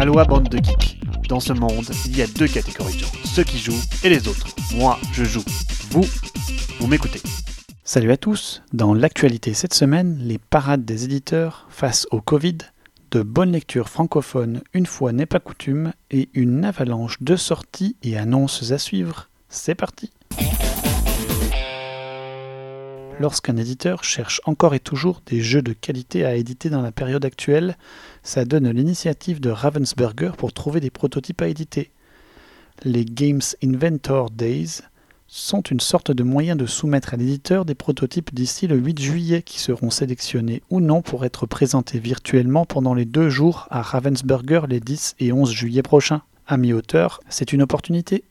Aloha bande de geeks. Dans ce monde, il y a deux catégories de gens, ceux qui jouent et les autres. Moi, je joue. Vous, vous m'écoutez. Salut à tous. Dans l'actualité cette semaine, les parades des éditeurs face au Covid, de bonnes lectures francophones une fois n'est pas coutume et une avalanche de sorties et annonces à suivre. C'est parti. Lorsqu'un éditeur cherche encore et toujours des jeux de qualité à éditer dans la période actuelle, ça donne l'initiative de Ravensburger pour trouver des prototypes à éditer. Les Games Inventor Days sont une sorte de moyen de soumettre à l'éditeur des prototypes d'ici le 8 juillet qui seront sélectionnés ou non pour être présentés virtuellement pendant les deux jours à Ravensburger les 10 et 11 juillet prochains. Amis auteurs, c'est une opportunité.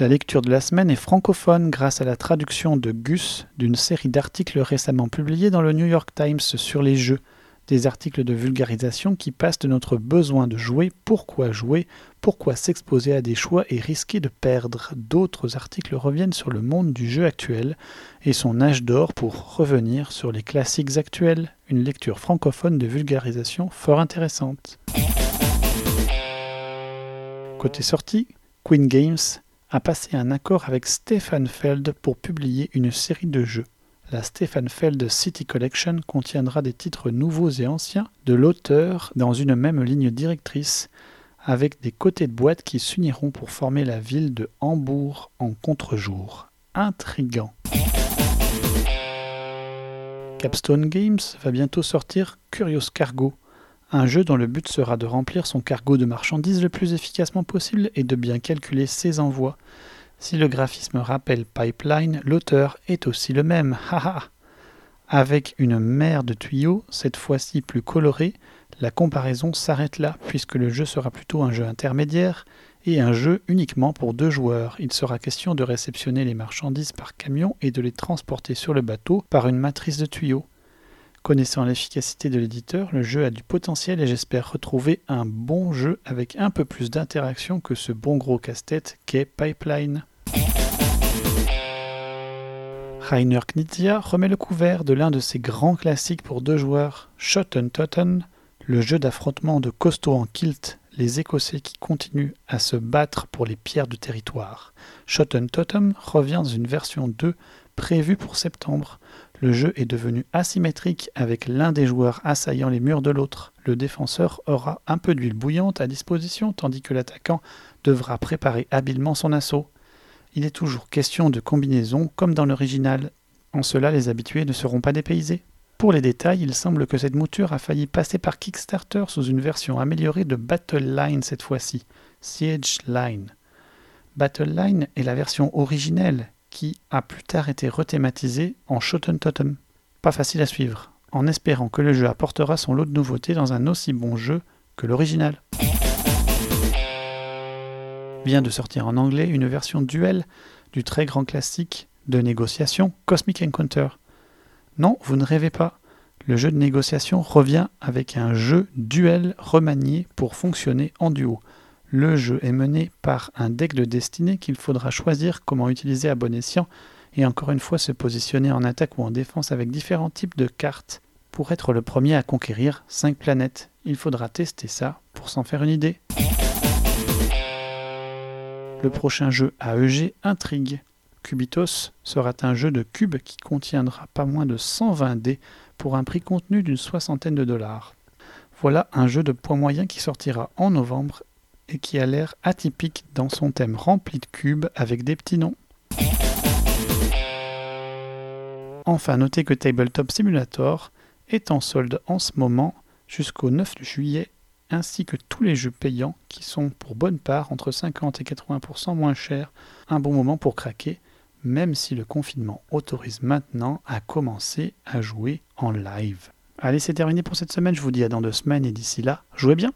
La lecture de la semaine est francophone grâce à la traduction de Gus d'une série d'articles récemment publiés dans le New York Times sur les jeux, des articles de vulgarisation qui passent de notre besoin de jouer, pourquoi jouer, pourquoi s'exposer à des choix et risquer de perdre. D'autres articles reviennent sur le monde du jeu actuel et son âge d'or pour revenir sur les classiques actuels, une lecture francophone de vulgarisation fort intéressante. Côté sortie, Queen Games a passé un accord avec Stefan Feld pour publier une série de jeux. La Stefan Feld City Collection contiendra des titres nouveaux et anciens de l'auteur dans une même ligne directrice, avec des côtés de boîte qui s'uniront pour former la ville de Hambourg en contre-jour. Intrigant. Capstone Games va bientôt sortir Curious Cargo, un jeu dont le but sera de remplir son cargo de marchandises le plus efficacement possible et de bien calculer ses envois. Si le graphisme rappelle Pipeline, l'auteur est aussi le même. Haha Avec une mer de tuyaux, cette fois-ci plus colorée, la comparaison s'arrête là, puisque le jeu sera plutôt un jeu intermédiaire et un jeu uniquement pour deux joueurs. Il sera question de réceptionner les marchandises par camion et de les transporter sur le bateau par une matrice de tuyaux. Connaissant l'efficacité de l'éditeur, le jeu a du potentiel et j'espère retrouver un bon jeu avec un peu plus d'interaction que ce bon gros casse-tête qu'est Pipeline. Rainer Knizia remet le couvert de l'un de ses grands classiques pour deux joueurs, Totten, le jeu d'affrontement de costauds en kilt, les Écossais qui continuent à se battre pour les pierres du territoire. Totem revient dans une version 2 prévue pour septembre. Le jeu est devenu asymétrique avec l'un des joueurs assaillant les murs de l'autre. Le défenseur aura un peu d'huile bouillante à disposition tandis que l'attaquant devra préparer habilement son assaut. Il est toujours question de combinaison comme dans l'original. En cela, les habitués ne seront pas dépaysés. Pour les détails, il semble que cette mouture a failli passer par Kickstarter sous une version améliorée de Battle Line cette fois-ci, Siege Line. Battle Line est la version originelle qui a plus tard été rethématisé en Shoten Totem. Pas facile à suivre, en espérant que le jeu apportera son lot de nouveautés dans un aussi bon jeu que l'original. Vient de sortir en anglais une version duel du très grand classique de négociation Cosmic Encounter. Non, vous ne rêvez pas. Le jeu de négociation revient avec un jeu duel remanié pour fonctionner en duo. Le jeu est mené par un deck de destinée qu'il faudra choisir comment utiliser à bon escient et encore une fois se positionner en attaque ou en défense avec différents types de cartes. Pour être le premier à conquérir 5 planètes, il faudra tester ça pour s'en faire une idée. Le prochain jeu AEG intrigue. Cubitos sera un jeu de cubes qui contiendra pas moins de 120 dés pour un prix contenu d'une soixantaine de dollars. Voilà un jeu de poids moyen qui sortira en novembre et qui a l'air atypique dans son thème rempli de cubes avec des petits noms. Enfin, notez que Tabletop Simulator est en solde en ce moment jusqu'au 9 juillet, ainsi que tous les jeux payants qui sont pour bonne part entre 50 et 80% moins chers. Un bon moment pour craquer, même si le confinement autorise maintenant à commencer à jouer en live. Allez, c'est terminé pour cette semaine. Je vous dis à dans deux semaines et d'ici là, jouez bien!